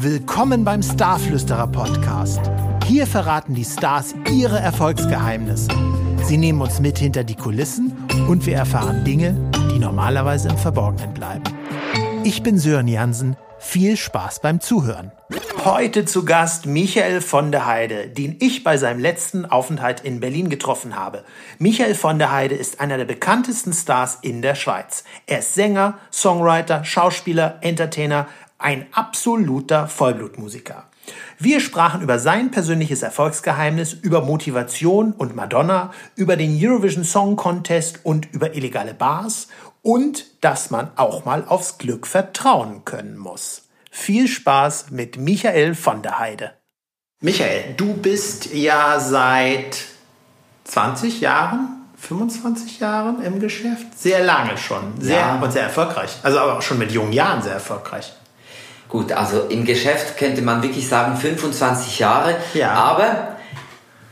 Willkommen beim Starflüsterer Podcast. Hier verraten die Stars ihre Erfolgsgeheimnisse. Sie nehmen uns mit hinter die Kulissen und wir erfahren Dinge, die normalerweise im Verborgenen bleiben. Ich bin Sören Jansen. Viel Spaß beim Zuhören. Heute zu Gast Michael von der Heide, den ich bei seinem letzten Aufenthalt in Berlin getroffen habe. Michael von der Heide ist einer der bekanntesten Stars in der Schweiz. Er ist Sänger, Songwriter, Schauspieler, Entertainer, ein absoluter Vollblutmusiker. Wir sprachen über sein persönliches Erfolgsgeheimnis, über Motivation und Madonna, über den Eurovision Song Contest und über illegale Bars und dass man auch mal aufs Glück vertrauen können muss. Viel Spaß mit Michael von der Heide. Michael, du bist ja seit 20 Jahren 25 Jahren im Geschäft? Sehr lange schon. Sehr ja. und sehr erfolgreich. Also aber auch schon mit jungen Jahren sehr erfolgreich. Gut, also im Geschäft könnte man wirklich sagen 25 Jahre. Ja. Aber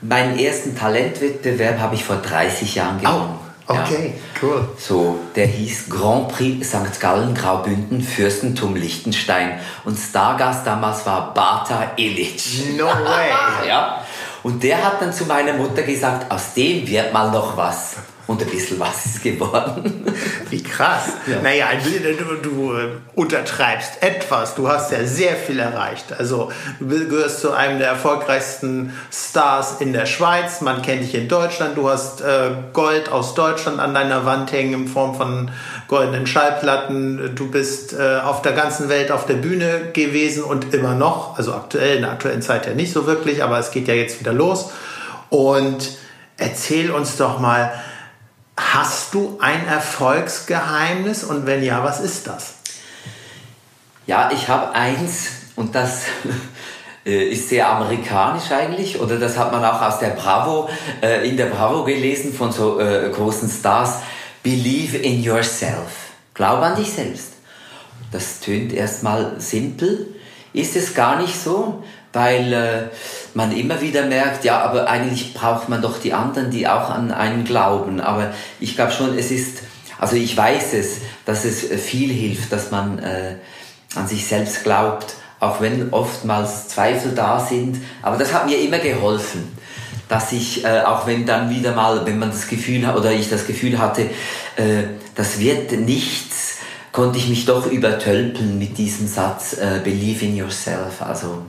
meinen ersten Talentwettbewerb habe ich vor 30 Jahren gewonnen. Oh, okay, ja. cool. So, der hieß Grand Prix St. Gallen Graubünden Fürstentum Liechtenstein. Und Stargast damals war Bata Illich. No way. ja. Und der hat dann zu meiner Mutter gesagt, aus dem wird mal noch was. Und ein bisschen was ist geworden. Wie krass. Ja. Naja, du, du äh, untertreibst etwas. Du hast ja sehr viel erreicht. Also du gehörst zu einem der erfolgreichsten Stars in der Schweiz. Man kennt dich in Deutschland. Du hast äh, Gold aus Deutschland an deiner Wand hängen in Form von goldenen Schallplatten. Du bist äh, auf der ganzen Welt auf der Bühne gewesen und immer noch. Also aktuell, in der aktuellen Zeit ja nicht so wirklich, aber es geht ja jetzt wieder los. Und erzähl uns doch mal, Hast du ein Erfolgsgeheimnis und wenn ja, was ist das? Ja, ich habe eins und das äh, ist sehr amerikanisch eigentlich oder das hat man auch aus der Bravo, äh, in der Bravo gelesen von so äh, großen Stars. Believe in yourself. Glaub an dich selbst. Das tönt erstmal simpel, ist es gar nicht so, weil äh, man immer wieder merkt, ja, aber eigentlich braucht man doch die anderen, die auch an einen glauben. Aber ich glaube schon, es ist, also ich weiß es, dass es viel hilft, dass man äh, an sich selbst glaubt, auch wenn oftmals Zweifel da sind. Aber das hat mir immer geholfen, dass ich, äh, auch wenn dann wieder mal, wenn man das Gefühl hat, oder ich das Gefühl hatte, äh, das wird nichts, konnte ich mich doch übertölpeln mit diesem Satz, äh, believe in yourself. Also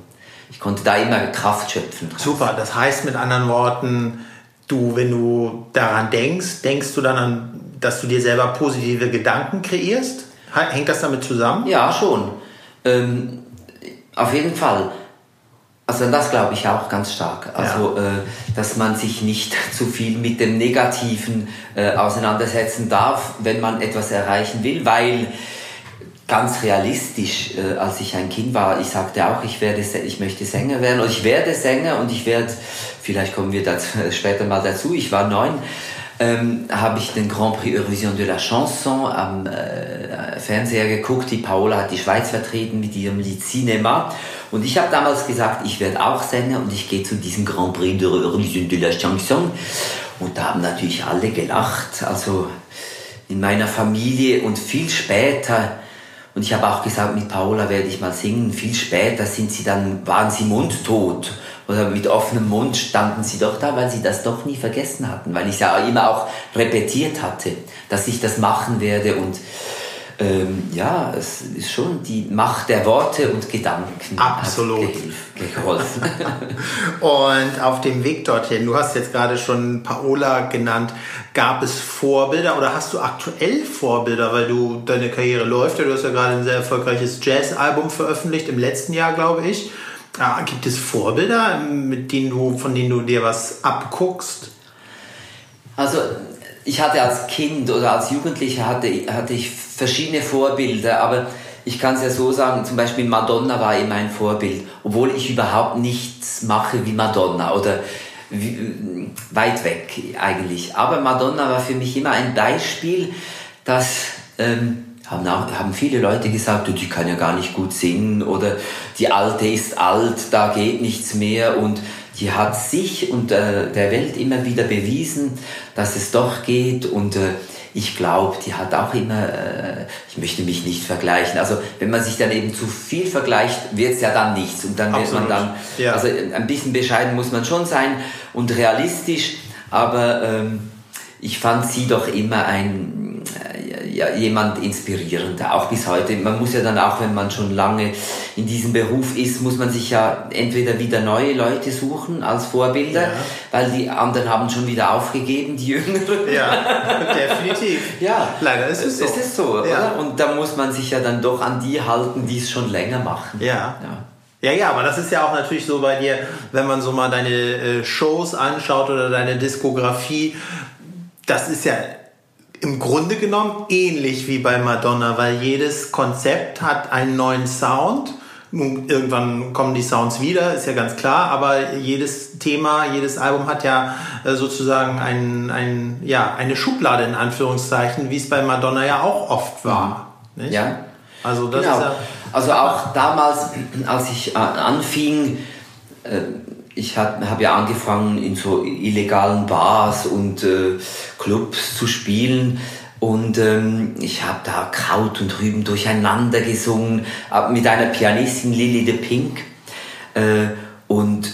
ich konnte da immer Kraft schöpfen. Super, das heißt mit anderen Worten, du, wenn du daran denkst, denkst du dann an, dass du dir selber positive Gedanken kreierst? Hängt das damit zusammen? Ja, schon. Ähm, auf jeden Fall. Also das glaube ich auch ganz stark. Also, ja. äh, dass man sich nicht zu viel mit dem Negativen äh, auseinandersetzen darf, wenn man etwas erreichen will, weil ganz realistisch, äh, als ich ein Kind war, ich sagte auch, ich werde, ich möchte Sänger werden und ich werde Sänger und ich werde, vielleicht kommen wir dazu, später mal dazu, ich war neun, ähm, habe ich den Grand Prix Eurovision de la Chanson am äh, Fernseher geguckt. Die Paola hat die Schweiz vertreten mit ihrem Lied Cinema. Und ich habe damals gesagt, ich werde auch Sänger und ich gehe zu diesem Grand Prix de Eurovision de la Chanson. Und da haben natürlich alle gelacht, also in meiner Familie und viel später und ich habe auch gesagt, mit Paola werde ich mal singen. Viel später sind sie dann, waren sie mundtot. Oder mit offenem Mund standen sie doch da, weil sie das doch nie vergessen hatten. Weil ich ja immer auch repetiert hatte, dass ich das machen werde. Und ähm, ja, es ist schon die Macht der Worte und Gedanken. Absolut. geholfen. und auf dem Weg dorthin, du hast jetzt gerade schon Paola genannt, gab es Vorbilder oder hast du aktuell Vorbilder, weil du deine Karriere läuft? Ja, du hast ja gerade ein sehr erfolgreiches Jazz-Album veröffentlicht, im letzten Jahr, glaube ich. Ja, gibt es Vorbilder, mit denen du, von denen du dir was abguckst? Also ich hatte als Kind oder als Jugendlicher hatte, hatte ich verschiedene Vorbilder, aber ich kann es ja so sagen, zum Beispiel Madonna war immer ein Vorbild, obwohl ich überhaupt nichts mache wie Madonna oder wie, weit weg eigentlich. Aber Madonna war für mich immer ein Beispiel, das ähm, haben, auch, haben viele Leute gesagt, die kann ja gar nicht gut singen oder die Alte ist alt, da geht nichts mehr und die hat sich und äh, der Welt immer wieder bewiesen, dass es doch geht und äh, ich glaube, die hat auch immer, äh, ich möchte mich nicht vergleichen. Also wenn man sich dann eben zu viel vergleicht, wird es ja dann nichts. Und dann wird man dann, ja. also ein bisschen bescheiden muss man schon sein und realistisch, aber ähm, ich fand sie doch immer ein, äh, ja, jemand inspirierender, auch bis heute. Man muss ja dann auch, wenn man schon lange in diesem Beruf ist, muss man sich ja entweder wieder neue Leute suchen als Vorbilder, ja. weil die anderen haben schon wieder aufgegeben, die Jüngeren. Ja, definitiv. ja, leider ist es so. Es ist so, ja. Und da muss man sich ja dann doch an die halten, die es schon länger machen. Ja. ja. Ja, ja, aber das ist ja auch natürlich so bei dir, wenn man so mal deine äh, Shows anschaut oder deine Diskografie, das ist ja im Grunde genommen ähnlich wie bei Madonna, weil jedes Konzept hat einen neuen Sound. Nun, irgendwann kommen die Sounds wieder, ist ja ganz klar, aber jedes Thema, jedes Album hat ja äh, sozusagen ein, ein, ja, eine Schublade in Anführungszeichen, wie es bei Madonna ja auch oft war. Nicht? Ja. Also, das genau. ist ja also auch damals, als ich äh, anfing, äh, ich habe hab ja angefangen in so illegalen Bars und äh, Clubs zu spielen und ähm, ich habe da Kraut und Rüben durcheinander gesungen mit einer Pianistin Lily de Pink äh, und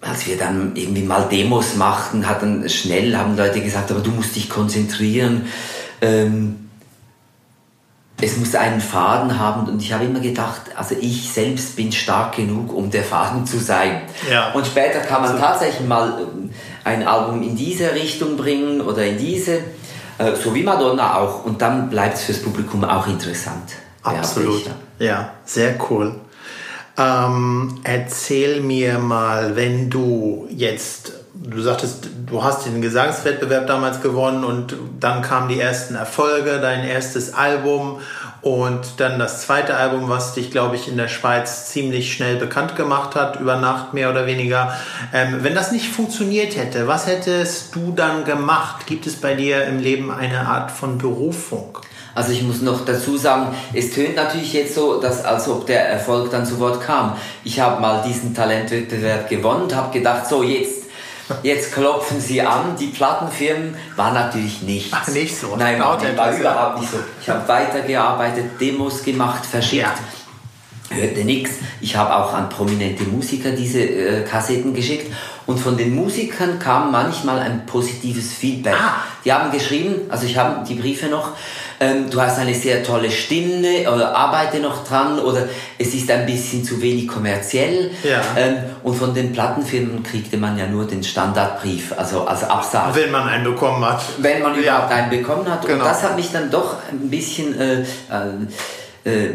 als wir dann irgendwie mal Demos machten, hat dann schnell haben Leute gesagt, aber du musst dich konzentrieren. Ähm, es muss einen Faden haben und ich habe immer gedacht, also ich selbst bin stark genug, um der Faden zu sein. Ja. Und später kann man also, tatsächlich mal ähm, ein Album in diese Richtung bringen oder in diese, äh, so wie Madonna auch, und dann bleibt es fürs Publikum auch interessant. Absolut. Ja, sehr cool. Ähm, erzähl mir mal, wenn du jetzt du sagtest, du hast den Gesangswettbewerb damals gewonnen und dann kamen die ersten Erfolge, dein erstes Album und dann das zweite Album, was dich, glaube ich, in der Schweiz ziemlich schnell bekannt gemacht hat, über Nacht mehr oder weniger. Ähm, wenn das nicht funktioniert hätte, was hättest du dann gemacht? Gibt es bei dir im Leben eine Art von Berufung? Also ich muss noch dazu sagen, es tönt natürlich jetzt so, dass, als ob der Erfolg dann zu Wort kam. Ich habe mal diesen Talentwettbewerb gewonnen und habe gedacht, so jetzt Jetzt klopfen sie an, die Plattenfirmen war natürlich nichts. Ach, nicht so. Nein, war, war überhaupt nicht so. Ich habe weitergearbeitet, Demos gemacht, verschickt. Ja. Hörte nichts. Ich habe auch an prominente Musiker diese äh, Kassetten geschickt und von den Musikern kam manchmal ein positives Feedback. Ah. Die haben geschrieben, also ich habe die Briefe noch, ähm, du hast eine sehr tolle Stimme oder arbeite noch dran oder es ist ein bisschen zu wenig kommerziell. Ja. Ähm, und von den Plattenfirmen kriegte man ja nur den Standardbrief, also als Absage. Wenn man einen bekommen hat. Wenn man überhaupt einen bekommen hat. Genau. Und das hat mich dann doch ein bisschen äh, äh,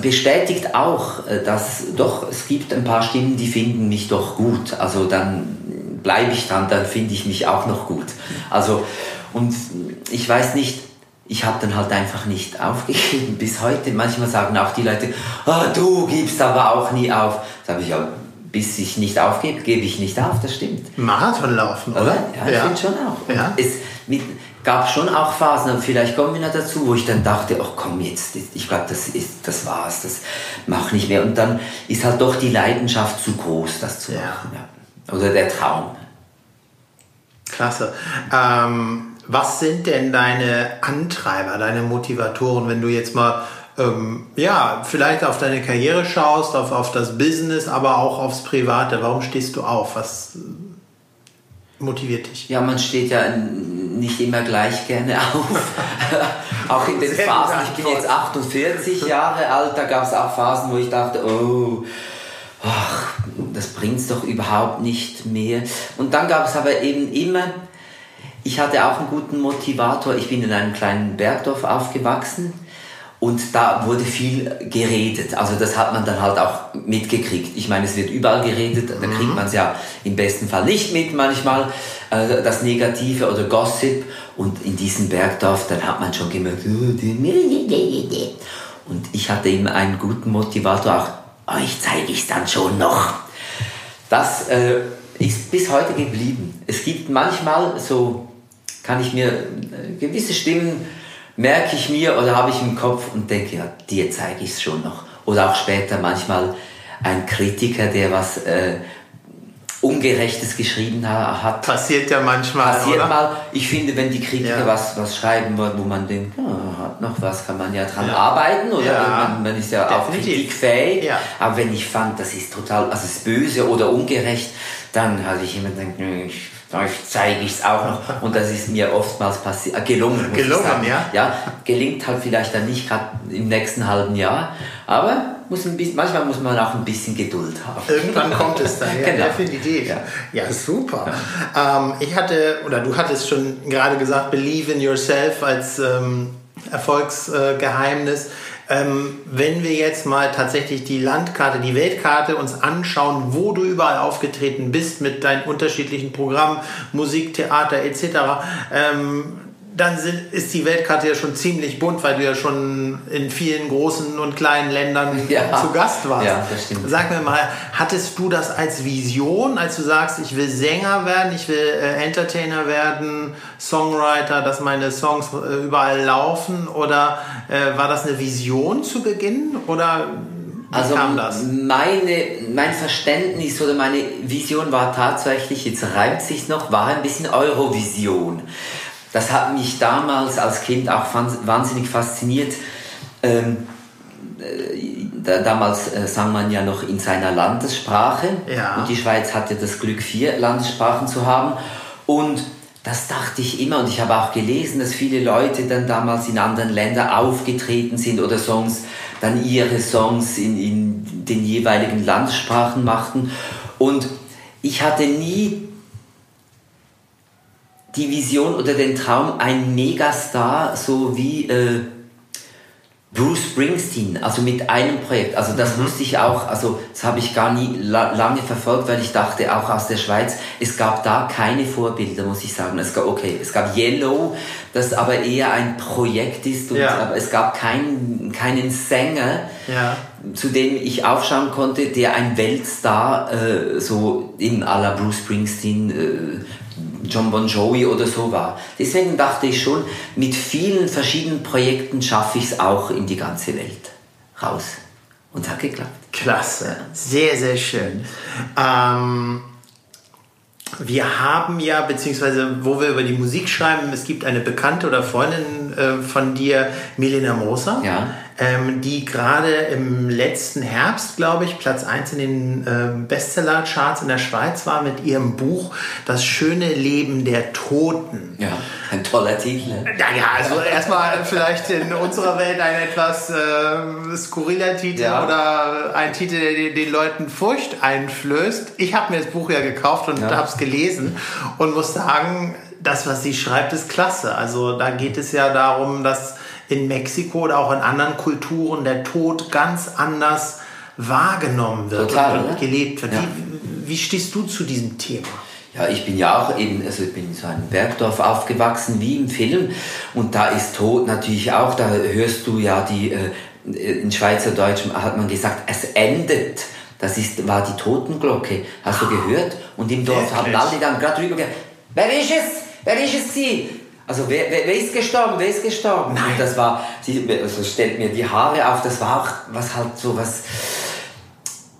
bestätigt auch, äh, dass doch es gibt ein paar Stimmen, die finden mich doch gut. Also dann bleibe ich dran, dann finde ich mich auch noch gut. Also und ich weiß nicht, ich habe dann halt einfach nicht aufgegeben bis heute. Manchmal sagen auch die Leute, oh, du gibst aber auch nie auf. Sag ich ja, bis ich nicht aufgebe, gebe ich nicht auf, das stimmt. Marathon laufen, oder? Ja, ich ja. finde schon auch. Ja. Es mit, gab schon auch Phasen, und vielleicht kommen wir noch dazu, wo ich dann dachte, ach komm jetzt, ich glaube, das ist, das war's, das mach nicht mehr. Und dann ist halt doch die Leidenschaft zu groß, das zu machen. Ja. Oder der Traum. Klasse. Ähm, was sind denn deine Antreiber, deine Motivatoren, wenn du jetzt mal ähm, ja, vielleicht auf deine Karriere schaust, auf, auf das Business, aber auch aufs Private? Warum stehst du auf? Was motiviert dich? Ja, man steht ja nicht immer gleich gerne auf. auch in den Phasen, ich bin jetzt 48 Jahre alt, da gab es auch Phasen, wo ich dachte, oh, ach, das bringt es doch überhaupt nicht mehr. Und dann gab es aber eben immer ich hatte auch einen guten Motivator. Ich bin in einem kleinen Bergdorf aufgewachsen und da wurde viel geredet. Also das hat man dann halt auch mitgekriegt. Ich meine, es wird überall geredet, da kriegt mhm. man es ja im besten Fall nicht mit manchmal, äh, das Negative oder Gossip. Und in diesem Bergdorf, dann hat man schon gemerkt, oh, und ich hatte immer einen guten Motivator, auch euch oh, zeige ich es dann schon noch. Das äh, ist bis heute geblieben. Es gibt manchmal so kann ich mir äh, gewisse Stimmen merke ich mir oder habe ich im Kopf und denke, ja, dir zeige ich es schon noch. Oder auch später manchmal ein Kritiker, der was äh, Ungerechtes geschrieben hat. Passiert ja manchmal. Passiert oder? mal. Ich finde, wenn die Kritiker Ja. was, was schreiben, wo wo man denkt, ja, hat noch was, kann man ja dran Ja. arbeiten oder Ja. man, man ist ja auch Definitiv. kritikfähig. Ja. Aber wenn ich fand, das ist total, also ist böse oder ungerecht, dann habe ich immer gedacht, ich, vielleicht zeige ich es auch noch. Und das ist mir oftmals passi- äh, gelungen. Gelungen, ja? Ja, gelingt halt vielleicht dann nicht gerade im nächsten halben Jahr, aber muss ein bisschen, manchmal muss man auch ein bisschen Geduld haben. Irgendwann kommt es dann, ja, Genau. definitiv. Ja, Ja. super. Ähm, ich hatte, oder du hattest schon gerade gesagt, Believe in Yourself als ähm, Erfolgsgeheimnis. Ähm, wenn wir jetzt mal tatsächlich die Landkarte, die Weltkarte uns anschauen, wo du überall aufgetreten bist mit deinen unterschiedlichen Programmen, Musik, Theater etc., ähm, dann sind, ist die Weltkarte ja schon ziemlich bunt, weil du ja schon in vielen großen und kleinen Ländern Ja. zu Gast warst. Ja, das stimmt. Sag mir mal, hattest du das als Vision, als du sagst, ich will Sänger werden, ich will äh, Entertainer werden, Songwriter, dass meine Songs äh, überall laufen? Oder äh, war das eine Vision zu Beginn? Oder wie Also kam das? Meine, mein Verständnis oder meine Vision war tatsächlich, jetzt reimt sich noch, war ein bisschen Eurovision. Das hat mich damals als Kind auch wahnsinnig fasziniert. Ähm, äh, da, damals äh, sang man ja noch in seiner Landessprache Ja. und die Schweiz hatte das Glück, vier Landessprachen zu haben. Und das dachte ich immer und ich habe auch gelesen, dass viele Leute dann damals in anderen Ländern aufgetreten sind oder Songs, dann ihre Songs in, in den jeweiligen Landessprachen machten. Und ich hatte nie die Vision oder den Traum, ein Megastar so wie äh, Bruce Springsteen, also mit einem Projekt. Also das wusste ich auch, also das habe ich gar nie la lange verfolgt, weil ich dachte auch aus der Schweiz, es gab da keine Vorbilder, muss ich sagen. Es gab, okay, es gab Yellow, das aber eher ein Projekt ist, und, Ja. aber es gab keinen, keinen Sänger, Ja. zu dem ich aufschauen konnte, der ein Weltstar, äh, so in à la Bruce Springsteen, äh, John Bon Jovi oder so war. Deswegen dachte ich schon, mit vielen verschiedenen Projekten schaffe ich es auch in die ganze Welt raus. Und es hat geklappt. Klasse, sehr, sehr schön. Ähm, wir haben ja, beziehungsweise wo wir über die Musik schreiben, es gibt eine Bekannte oder Freundin äh, von dir, Milena Moser, Ja. Ähm, die gerade im letzten Herbst, glaube ich, Platz 1 in den ähm, Bestseller-Charts in der Schweiz war mit ihrem Buch Das schöne Leben der Toten. Ja, ein toller Titel. ne? Ja, ja, also erstmal vielleicht in unserer Welt ein etwas äh, skurriler Titel Ja. oder ein Titel, der den- den Leuten Furcht einflößt. Ich habe mir das Buch ja gekauft und Ja. habe es gelesen und muss sagen, das, was sie schreibt, ist klasse. Also da geht es ja darum, dass in Mexiko oder auch in anderen Kulturen der Tod ganz anders wahrgenommen wird Total, und, ne? gelebt wird. Ja. Wie, wie stehst du zu diesem Thema? Ja, ich bin ja auch eben, also ich bin in so einem Bergdorf aufgewachsen wie im Film und da ist Tod natürlich auch, da hörst du ja die, äh, in Schweizerdeutsch hat man gesagt, es endet. Das ist, war die Totenglocke. Hast du gehört? Und im Dorf haben Wirklich? alle dann gerade drüber gesagt, wer ist es? Wer ist es sie? Also wer, wer, wer ist gestorben? Wer ist gestorben? Und das war, sie also stellt mir die Haare auf, das war auch was halt so was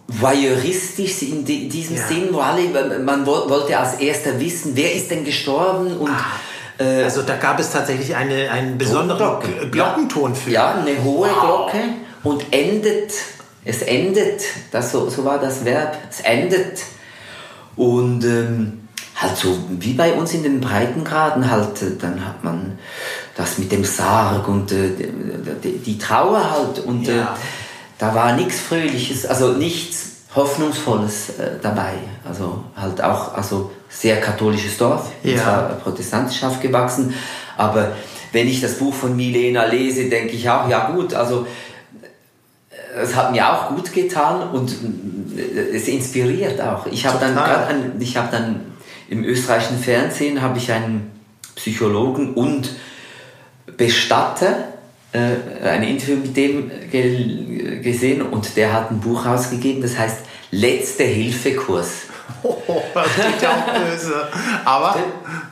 voyeuristisch in di- diesem Ja. Sinn, wo alle, man wo- wollte als erster wissen, wer ist denn gestorben und äh, Also da gab es tatsächlich eine, einen besonderen Glocke. Glockenton für. ja, eine hohe Wow. Glocke und endet, es endet, das, so, so war das Verb, es endet und ähm, halt so wie bei uns in den Breitengraden halt, äh, dann hat man das mit dem Sarg und äh, die, Trauer halt und äh, Ja. da war nichts Fröhliches, also nichts Hoffnungsvolles äh, dabei. Also halt auch also sehr katholisches Dorf, Ja. zwar protestantisch aufgewachsen, aber wenn ich das Buch von Milena lese, denke ich auch, ja gut, also äh, es hat mir auch gut getan und äh, es inspiriert auch. Ich habe dann, Total. grad ein- ich habe dann im österreichischen Fernsehen habe ich einen Psychologen und Bestatter äh, ein Interview mit dem ge gesehen und der hat ein Buch rausgegeben, das heißt Letzte Hilfekurs. Oh, das klingt ja auch böse. Aber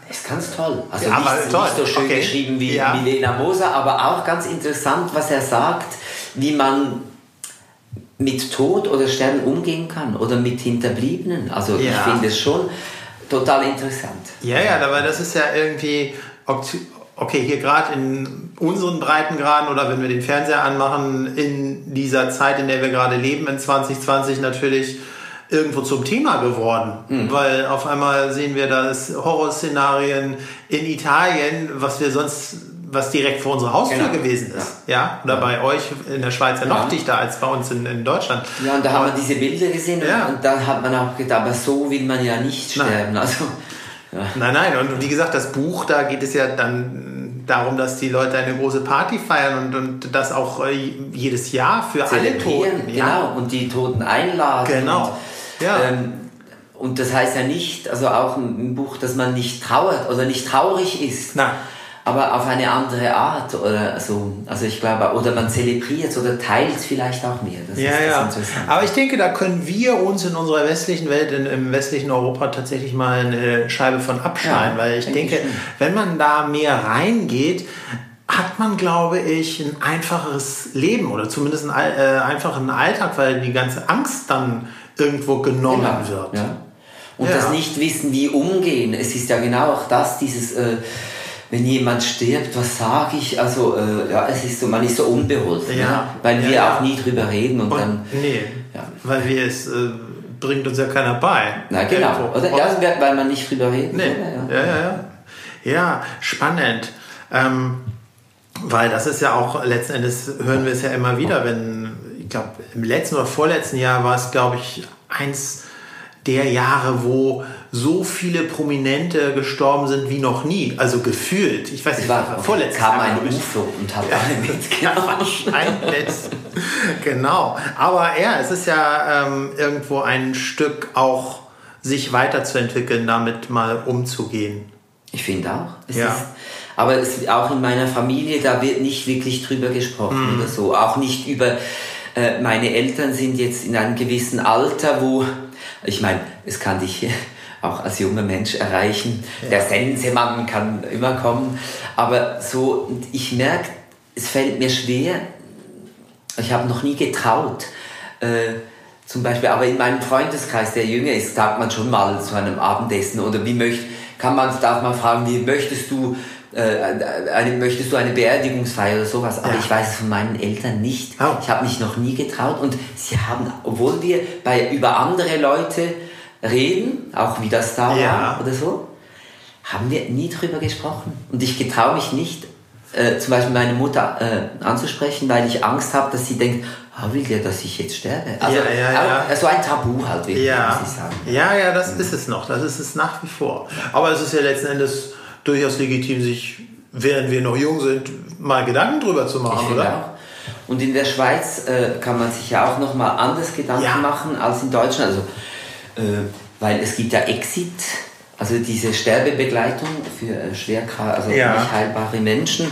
Das ist ganz toll. Also Ja, nicht, toll. nicht so schön Okay. geschrieben wie Ja. Milena Moser, aber auch ganz interessant, was er sagt, wie man mit Tod oder Sterben umgehen kann oder mit Hinterbliebenen. Also Ja. ich finde es schon total interessant. Ja, ja, aber das ist ja irgendwie, okay, hier gerade in unseren Breitengraden oder wenn wir den Fernseher anmachen, in dieser Zeit, in der wir gerade leben, in 2020 natürlich irgendwo zum Thema geworden. Weil auf einmal sehen wir, dass Horrorszenarien in Italien, was wir sonst, was direkt vor unserer Haustür Genau. gewesen ist. Ja. Oder bei euch in der Schweiz ja noch Ja. dichter als bei uns in, in Deutschland. Ja, und da haben wir diese Bilder gesehen Ja. und dann hat man auch gedacht, aber so will man ja nicht Nein. sterben. Also, ja. Nein, nein, und wie gesagt, das Buch, da geht es ja dann darum, dass die Leute eine große Party feiern und, und das auch äh, jedes Jahr für alle Toten. genau, und die Toten einladen. Genau. Und, Ja. ähm, und das heißt ja nicht, also auch im Buch, dass man nicht trauert oder nicht traurig ist. Nein. Aber auf eine andere Art oder so. Also ich glaube, oder man zelebriert oder teilt vielleicht auch mehr. Das Ja, ja. Aber ich denke, da können wir uns in unserer westlichen Welt, in, im westlichen Europa tatsächlich mal eine Scheibe von abschneiden, Ja, weil ich denke ich wenn man da mehr reingeht, hat man, glaube ich, ein einfacheres Leben oder zumindest einen all- äh, einfachen Alltag, weil die ganze Angst dann irgendwo genommen Genau, wird. Ja. Und Ja. das nicht wissen, wie umgehen. Es ist ja genau auch das, dieses, äh, wenn jemand stirbt, was sage ich? Also, äh, ja, es ist so, man ist so unbeholfen, Ja. ne? weil Ja, wir ja. auch nie drüber reden und, Und, dann. nee, Ja. weil wir es äh, bringt uns ja keiner bei. Na genau, oder? Ja, weil man nicht drüber reden Nee. will. Ja, ja, ja. Ja, spannend. Ähm, weil das ist ja auch, letzten Endes hören wir es ja immer wieder, wenn, ich glaube, im letzten oder vorletzten Jahr war es, glaube ich, eins der Jahre, wo so viele Prominente gestorben sind wie noch nie. Also gefühlt. Ich weiß nicht, war, vorletztes kam Jahr. ein. UFO und hat alle mitgenommen. Wahrscheinlich. genau. Aber ja, es ist ja ähm, irgendwo ein Stück auch sich weiterzuentwickeln, damit mal umzugehen. Ich finde auch. Es Ja. ist, aber es, auch in meiner Familie, da wird nicht wirklich drüber gesprochen Mhm. oder so. Auch nicht über, äh, meine Eltern sind jetzt in einem gewissen Alter, wo, ich meine, es kann dich auch als junger Mensch erreichen. Der Sensemann kann immer kommen. Aber so, ich merke, es fällt mir schwer, ich habe noch nie getraut. Äh, zum Beispiel, aber in meinem Freundeskreis, der jünger ist, sagt man schon mal zu einem Abendessen oder wie möcht, kann man, darf man fragen, wie möchtest du, äh, eine, möchtest du eine Beerdigungsfeier oder sowas? Aber Ja. ich weiß es von meinen Eltern nicht. Oh. Ich habe mich noch nie getraut und sie haben, obwohl wir bei, über andere Leute reden, auch wie das da Ja. war oder so, haben wir nie drüber gesprochen. Und ich getraue mich nicht, äh, zum Beispiel meine Mutter äh, anzusprechen, weil ich Angst habe, dass sie denkt, ah, will der, dass ich jetzt sterbe? Also Ja, ja, ja. auch- so ein Tabu halt wirklich, Ja, muss ich sagen. ja, ja, das ist es noch. Das ist es nach wie vor. Aber es ist ja letzten Endes durchaus legitim, sich, während wir noch jung sind, mal Gedanken drüber zu machen, oder? auch. Und in der Schweiz äh, kann man sich ja auch nochmal anders Gedanken machen als in Deutschland. Also, äh, weil es gibt ja Exit, also diese Sterbebegleitung für äh, schwer also Ja. nicht heilbare Menschen.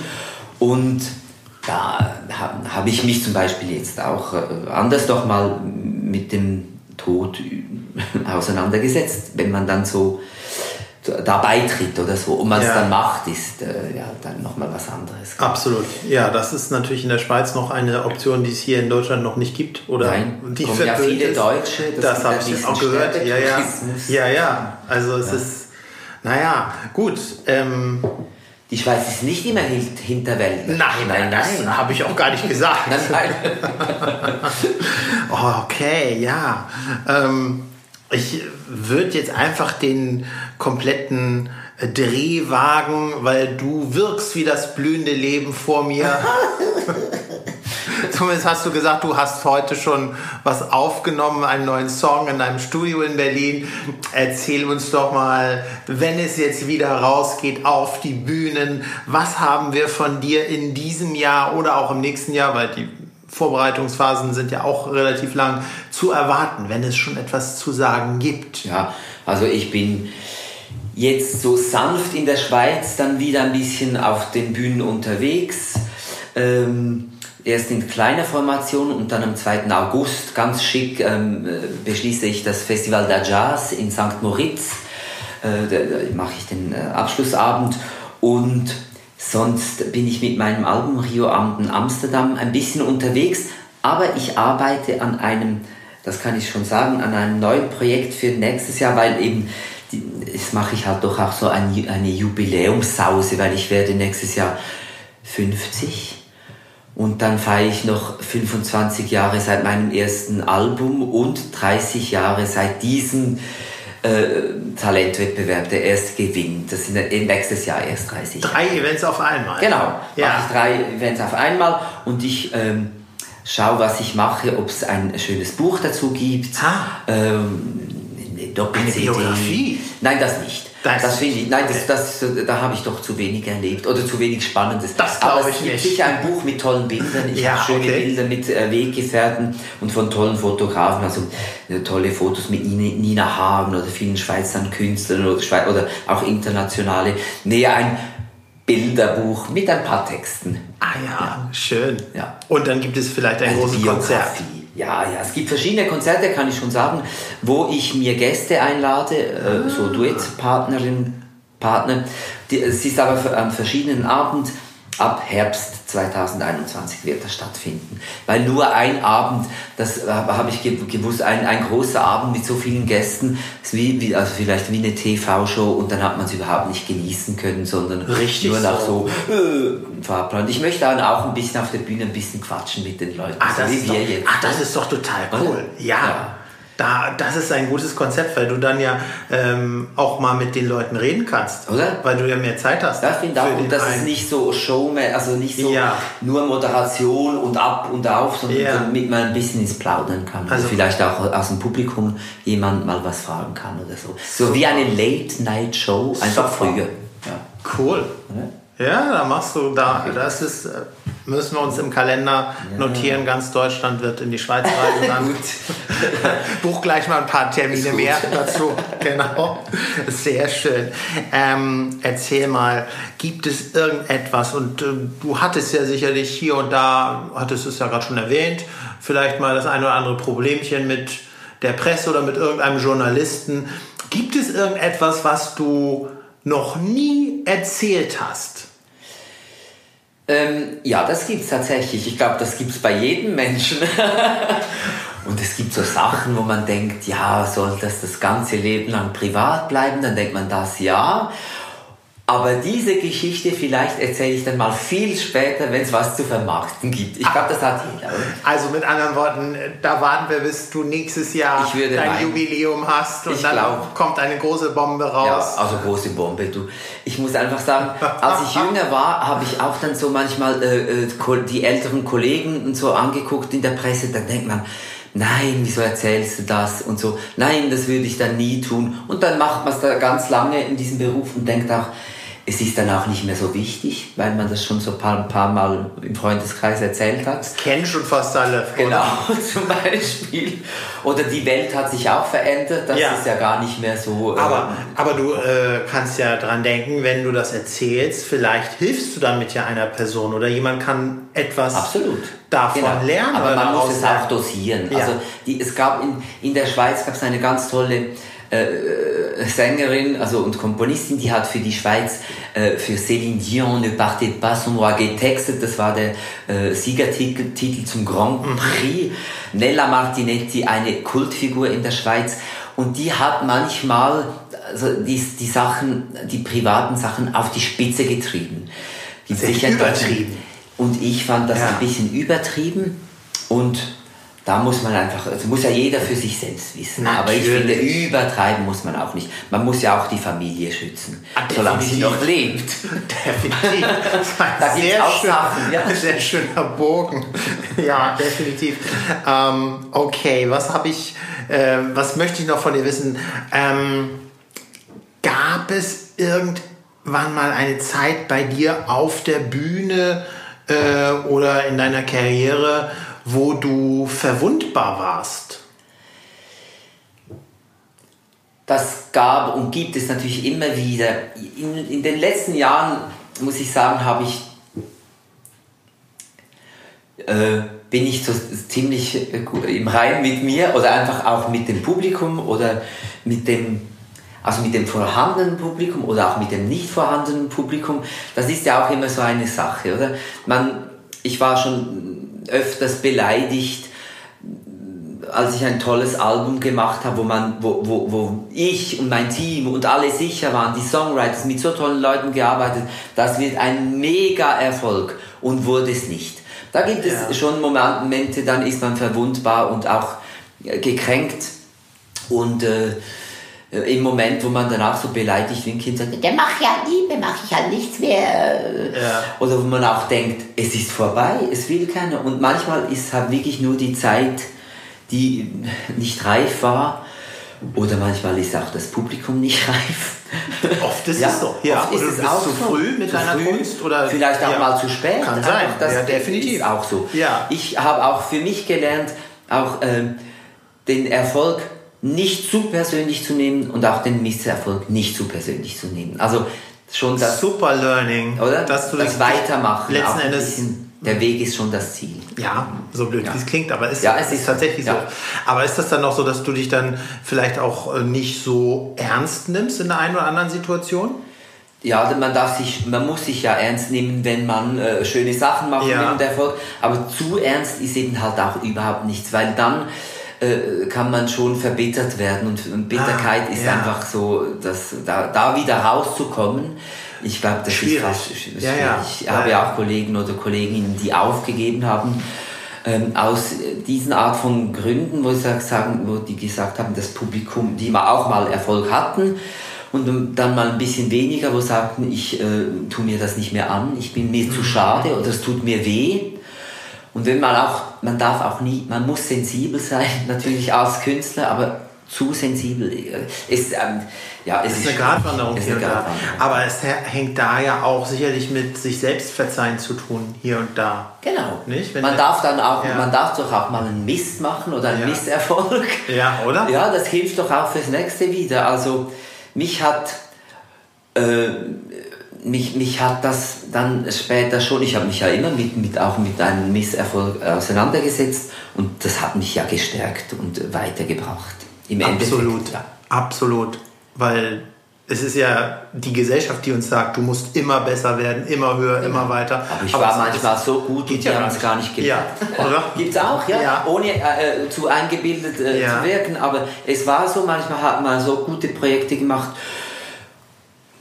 Und da habe hab ich mich zum Beispiel jetzt auch äh, anders doch mal mit dem Tod auseinandergesetzt, wenn man dann so da beitritt oder so und man es Ja. dann macht, ist äh, ja dann nochmal was anderes. Absolut. Ja, das ist natürlich in der Schweiz noch eine Option, die es hier in Deutschland noch nicht gibt. Oder Nein, die kommen ja viele ist. Deutsche, das Das, habe ja ich auch gehört. Ja, ja. Ja, ja. Also es ist, naja, gut. Ähm, Die Schweiz ist nicht immer hin- Hinterwelt. nein, nein, das habe ich auch gar nicht gesagt. Nein, nein. Okay, ja. Ähm, ich würde jetzt einfach den kompletten Dreh wagen, weil du wirkst wie das blühende Leben vor mir. Zumindest hast du gesagt, du hast heute schon was aufgenommen, einen neuen Song in deinem Studio in Berlin. Erzähl uns doch mal, wenn es jetzt wieder rausgeht auf die Bühnen, was haben wir von dir in diesem Jahr oder auch im nächsten Jahr, weil die Vorbereitungsphasen sind ja auch relativ lang zu erwarten, wenn es schon etwas zu sagen gibt. Ja, also ich bin jetzt so sanft in der Schweiz, dann wieder ein bisschen auf den Bühnen unterwegs. Ähm, erst in kleiner Formation und dann am 2. August ganz schick ähm, äh, beschließe ich das Festival der Jazz in St. Moritz. Äh, da, da mache ich den äh, Abschlussabend und sonst bin ich mit meinem Album Rio Amden Amsterdam ein bisschen unterwegs. Aber ich arbeite an einem, das kann ich schon sagen, an einem neuen Projekt für nächstes Jahr, weil eben das mache ich halt doch auch so eine, eine Jubiläumssause, weil ich werde nächstes Jahr 50 und dann feiere ich noch 25 Jahre seit meinem ersten Album und 30 Jahre seit diesem äh, Talentwettbewerb, der erst gewinnt. Das sind nächstes Jahr erst 30. Drei Events auf einmal. Genau, ja. mache ich drei Events auf einmal und ich ähm, schaue, was ich mache, ob es ein schönes Buch dazu gibt. Ah. Ähm, eine Biografie? Nein, das nicht. Das, das finde ich, nein, das, das, da habe ich doch zu wenig erlebt oder zu wenig Spannendes. Das glaube ich nicht. sicher ein Buch mit tollen Bildern. Ich ja, habe schöne okay. Bilder mit äh, Weggefährten und von tollen Fotografen, also äh, tolle Fotos mit Nina Hagen oder vielen Schweizer Künstlern oder, Schweiz oder auch internationale. Nee, ein Bilderbuch mit ein paar Texten. Ah ja, ja. schön. Ja. Und dann gibt es vielleicht ein also großes Konzert. Ja, ja, es gibt verschiedene Konzerte, kann ich schon sagen, wo ich mir Gäste einlade, äh, so ah. Duettpartnerinnen, Partner. Die, es ist aber an verschiedenen Abend ab Herbst 2021 wird das stattfinden. Weil nur ein Abend, das äh, habe ich gewusst, ein, ein großer Abend mit so vielen Gästen, ist wie, wie, also vielleicht wie eine TV-Show und dann hat man es überhaupt nicht genießen können, sondern Richtig nur nach so, so äh, Fahrplan. Ich möchte dann auch ein bisschen auf der Bühne ein bisschen quatschen mit den Leuten. Ah, das, so ist, doch, ah, das ist doch total cool. Ja. ja. Da, das ist ein gutes Konzept, weil du dann ja ähm, auch mal mit den Leuten reden kannst. Oder? Weil du ja mehr Zeit hast. Das finde ich auch. Und das ist nicht so Showman, also nicht so ja. nur Moderation und ab und auf, sondern ja. damit man ein bisschen ins Plaudern kann. Also vielleicht auch aus dem Publikum jemand mal was fragen kann oder so. So, so wie eine Late-Night-Show, einfach Super. früher. Ja. Cool. Ja? Ja, da machst du, da, das ist, äh, müssen wir uns im Kalender notieren. Ganz Deutschland wird in die Schweiz reisen. Dann buch gleich mal ein paar Termine mehr dazu. Genau. Sehr schön. Ähm, erzähl mal, gibt es irgendetwas? Und äh, du hattest ja sicherlich hier und da, hattest es ja gerade schon erwähnt, vielleicht mal das eine oder andere Problemchen mit der Presse oder mit irgendeinem Journalisten. Gibt es irgendetwas, was du noch nie erzählt hast? Ähm, ja, das gibt es tatsächlich. Ich glaube, das gibt es bei jedem Menschen. Und es gibt so Sachen, wo man denkt, ja, soll das das ganze Leben lang privat bleiben? Dann denkt man das ja. Aber diese Geschichte vielleicht erzähle ich dann mal viel später, wenn es was zu vermarkten gibt. Ich glaube, das hat jeder. Also mit anderen Worten, da warten wir, bis du nächstes Jahr dein meinen. Jubiläum hast und ich dann glaub, kommt eine große Bombe raus. Ja, also große Bombe, du. Ich muss einfach sagen, als ich jünger war, habe ich auch dann so manchmal äh, äh die älteren Kollegen so angeguckt in der Presse, dann denkt man, nein, wieso erzählst du das und so, nein, das würde ich dann nie tun. Und dann macht man es da ganz lange in diesem Beruf und denkt auch, es ist dann auch nicht mehr so wichtig, weil man das schon so ein paar, ein paar Mal im Freundeskreis erzählt hat. Das kennen schon fast alle. Genau, zum Beispiel. Oder die Welt hat sich auch verändert, das ja. ist ja gar nicht mehr so. Äh, aber, aber du äh, kannst ja dran denken, wenn du das erzählst, vielleicht hilfst du damit ja einer Person oder jemand kann etwas Absolut. davon genau. lernen. Aber man muss es auch dosieren. Ja. Also die, es gab in, in der Schweiz gab es eine ganz tolle äh, Sängerin also und Komponistin, die hat für die Schweiz äh, für Céline Dion Ne partez pas son roi getextet. Das war der äh, Siegertitel Titel zum Grand Prix. Nella Martinetti, eine Kultfigur in der Schweiz. Und die hat manchmal also die, die Sachen, die privaten Sachen auf die Spitze getrieben. Die sich übertrieben. Und ich fand das ja. ein bisschen übertrieben und da muss man einfach, also muss ja jeder für sich selbst wissen. Natürlich. Aber ich finde, übertreiben muss man auch nicht. Man muss ja auch die Familie schützen, ah, solange sie noch lebt. Definitiv. da gibt es auch schön. Ja. Sehr schöner Bogen. ja, definitiv. Ähm, okay, was habe ich, äh, was möchte ich noch von dir wissen? Ähm, gab es irgendwann mal eine Zeit bei dir auf der Bühne äh, oder in deiner Karriere, wo du verwundbar warst? Das gab und gibt es natürlich immer wieder. In, in den letzten Jahren, muss ich sagen, habe ich, äh, bin ich so ziemlich äh, im Rein mit mir oder einfach auch mit dem Publikum oder mit dem, also mit dem vorhandenen Publikum oder auch mit dem nicht vorhandenen Publikum. Das ist ja auch immer so eine Sache, oder? Man, ich war schon öfters beleidigt, als ich ein tolles Album gemacht habe, wo, man, wo, wo, wo ich und mein Team und alle sicher waren, die Songwriters mit so tollen Leuten gearbeitet, das wird ein mega Erfolg und wurde es nicht. Da gibt es ja. schon Momente, dann ist man verwundbar und auch gekränkt und äh, im Moment, wo man danach so beleidigt wie ein Kind sagt, der macht ja nie, der mache ich halt nichts mehr. Ja. Oder wo man auch denkt, es ist vorbei, es will keiner. Und manchmal ist halt wirklich nur die Zeit, die nicht reif war. Oder manchmal ist auch das Publikum nicht reif. Oft ist ja, es so. Ja, oft ist oder es auch zu früh mit deiner früh, Kunst oder vielleicht auch ja. mal zu spät. Kann sein. Das ja, definitiv. Ist auch so. Ja. Ich habe auch für mich gelernt, auch ähm, den Erfolg nicht zu persönlich zu nehmen und auch den Misserfolg nicht zu persönlich zu nehmen. Also schon das super Learning, oder? Dass du das, das Weitermachen. Letzten Endes der Weg ist schon das Ziel. Ja, so blöd ja. wie es klingt, aber es, ja, es ist tatsächlich ja. so. Aber ist das dann noch so, dass du dich dann vielleicht auch äh, nicht so ernst nimmst in der einen oder anderen Situation? Ja, man darf sich, man muss sich ja ernst nehmen, wenn man äh, schöne Sachen macht ja. und Erfolg. Aber zu ernst ist eben halt auch überhaupt nichts, weil dann äh, kann man schon verbittert werden und, und Bitterkeit ah, ist ja. einfach so, dass da, da wieder rauszukommen. Ich glaube, das schwierig. ist fast schwierig. Ja, ja. Ich habe ja auch Kollegen oder Kolleginnen, die aufgegeben haben. Ähm, aus diesen Art von Gründen, wo, sie sagen, wo die gesagt haben, das Publikum, die auch mal Erfolg hatten, und dann mal ein bisschen weniger, wo sagten, ich äh, tue mir das nicht mehr an, ich bin mir zu mhm. schade oder es tut mir weh. Und wenn man auch, man darf auch nie, man muss sensibel sein, natürlich als Künstler, aber zu sensibel ist, ähm, ja, es, ist, ist eine Gratwanderung. Ist eine Gratwanderung. Aber es hängt da ja auch sicherlich mit sich selbst verzeihen zu tun, hier und da. Genau. Nicht? Wenn man darf dann auch, ja. man darf doch auch mal einen Mist machen oder einen ja. Misserfolg. Ja, oder? Ja, das hilft doch auch fürs nächste wieder. Also mich hat äh, mich, mich hat das dann später schon, ich habe mich ja immer mit, mit, auch mit einem Misserfolg auseinandergesetzt und das hat mich ja gestärkt und weitergebracht. Im absolut, ja. absolut, weil es ist ja die Gesellschaft, die uns sagt, du musst immer besser werden, immer höher, immer genau. weiter. Aber ich Aber war manchmal so gut die haben es gar nicht gemerkt. Ja, oder? Gibt es auch, ja. ja. Ohne äh, zu eingebildet äh, ja. zu wirken. Aber es war so, manchmal hat man so gute Projekte gemacht,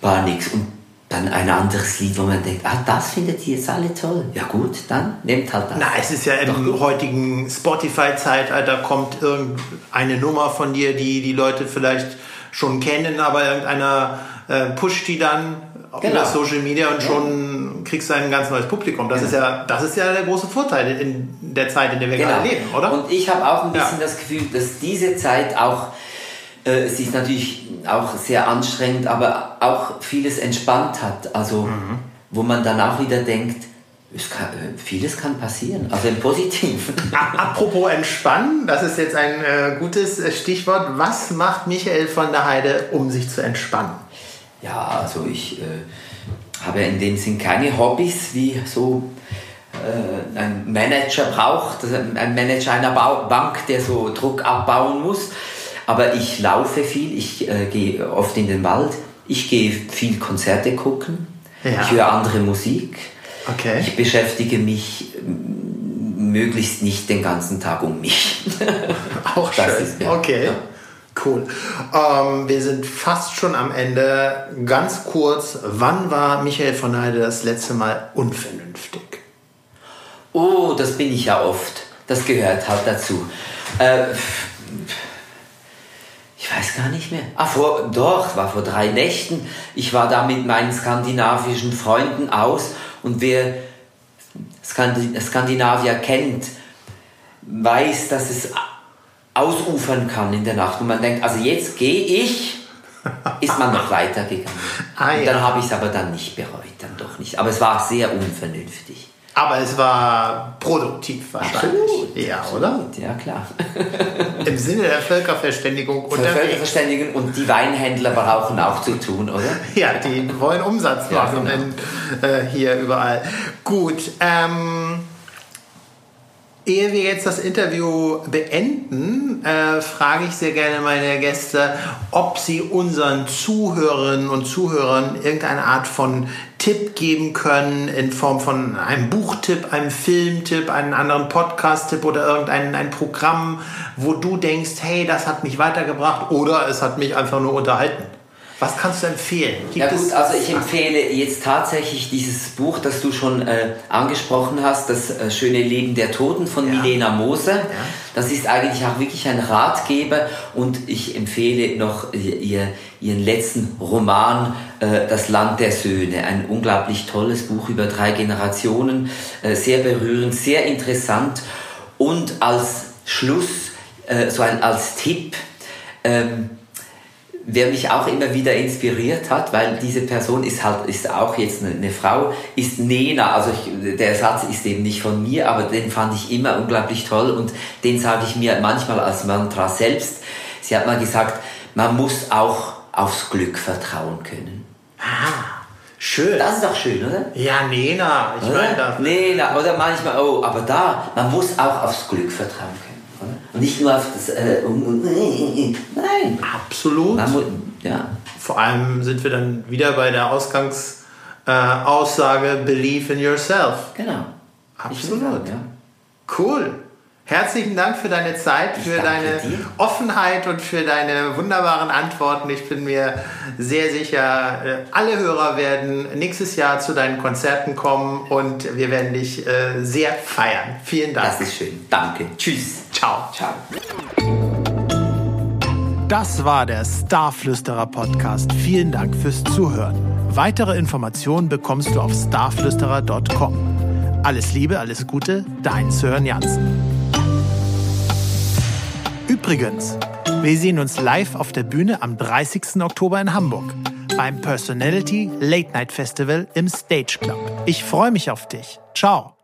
war nichts. Und dann ein anderes Lied, wo man denkt, ah, das findet ihr jetzt alle toll. Ja gut, dann nehmt halt das. Na, es ist ja im Doch, heutigen Spotify-Zeitalter kommt irgendeine Nummer von dir, die die Leute vielleicht schon kennen, aber irgendeiner äh, pusht die dann genau. über Social Media und ja. schon kriegst du ein ganz neues Publikum. Das, genau. ist ja, das ist ja der große Vorteil in der Zeit, in der wir genau. gerade leben, oder? Und ich habe auch ein bisschen ja. das Gefühl, dass diese Zeit auch es ist natürlich auch sehr anstrengend, aber auch vieles entspannt hat. Also, mhm. wo man dann auch wieder denkt, kann, äh, vieles kann passieren, also im Positiven. Apropos entspannen, das ist jetzt ein äh, gutes äh, Stichwort. Was macht Michael von der Heide, um sich zu entspannen? Ja, also ich äh, habe in dem Sinn keine Hobbys, wie so äh, ein Manager braucht, also ein Manager einer Bank, der so Druck abbauen muss. Aber ich laufe viel, ich äh, gehe oft in den Wald, ich gehe viel Konzerte gucken, ja. ich höre andere Musik. Okay. Ich beschäftige mich möglichst nicht den ganzen Tag um mich. Auch schön. Ist, ja, okay. Ja. Cool. Ähm, wir sind fast schon am Ende. Ganz kurz, wann war Michael von Heide das letzte Mal unvernünftig? Oh, das bin ich ja oft. Das gehört halt dazu. Äh, weiß gar nicht mehr. Ah, vor, doch, war vor drei Nächten. Ich war da mit meinen skandinavischen Freunden aus und wer Skandinavier kennt, weiß, dass es ausufern kann in der Nacht. Und man denkt, also jetzt gehe ich, ist man noch weitergegangen. Ah, ja. Und dann habe ich es aber dann nicht bereut, dann doch nicht. Aber es war sehr unvernünftig. Aber es war produktiv wahrscheinlich. Absolut, ja, absolut, oder? Ja, klar. Im Sinne der Völkerverständigung und Völkerverständigung und die Weinhändler brauchen auch zu tun, oder? Ja, die wollen Umsatz machen ja, genau. in, äh, hier überall. Gut, ähm, Ehe wir jetzt das Interview beenden, äh, frage ich sehr gerne meine Gäste, ob sie unseren Zuhörerinnen und Zuhörern irgendeine Art von Tipp geben können in Form von einem Buchtipp, einem Filmtipp, einem anderen Podcast-Tipp oder irgendein ein Programm, wo du denkst, hey, das hat mich weitergebracht oder es hat mich einfach nur unterhalten. Was kannst du empfehlen? Gibt ja gut, also ich empfehle jetzt tatsächlich dieses Buch, das du schon äh, angesprochen hast, das äh, schöne Leben der Toten von ja. Milena Moser. Ja. Das ist eigentlich auch wirklich ein Ratgeber und ich empfehle noch ihr, ihren letzten Roman, äh, Das Land der Söhne. Ein unglaublich tolles Buch über drei Generationen, äh, sehr berührend, sehr interessant und als Schluss, äh, so ein als Tipp, ähm, wer mich auch immer wieder inspiriert hat, weil diese Person ist halt ist auch jetzt eine, eine Frau, ist Nena. Also ich, der Satz ist eben nicht von mir, aber den fand ich immer unglaublich toll und den sage ich mir manchmal als Mantra selbst. Sie hat mal gesagt, man muss auch aufs Glück vertrauen können. Ah. Schön. Das ist doch schön, oder? Ja, Nena. Ich meine das. Nena. Oder manchmal, oh, aber da, man muss auch aufs Glück vertrauen können. Und nicht nur auf das. Äh, nein. Absolut. ja. Vor allem sind wir dann wieder bei der Ausgangsaussage: äh, Believe in yourself. Genau. Absolut. ja. Cool. Herzlichen Dank für deine Zeit, für deine dir. Offenheit und für deine wunderbaren Antworten. Ich bin mir sehr sicher, äh, alle Hörer werden nächstes Jahr zu deinen Konzerten kommen und wir werden dich äh, sehr feiern. Vielen Dank. Das ist schön. Danke. Tschüss. Ciao. Ciao. Das war der Starflüsterer Podcast. Vielen Dank fürs Zuhören. Weitere Informationen bekommst du auf starflüsterer.com. Alles Liebe, alles Gute, dein Sören Jansen. Übrigens, wir sehen uns live auf der Bühne am 30. Oktober in Hamburg beim Personality Late Night Festival im Stage Club. Ich freue mich auf dich. Ciao.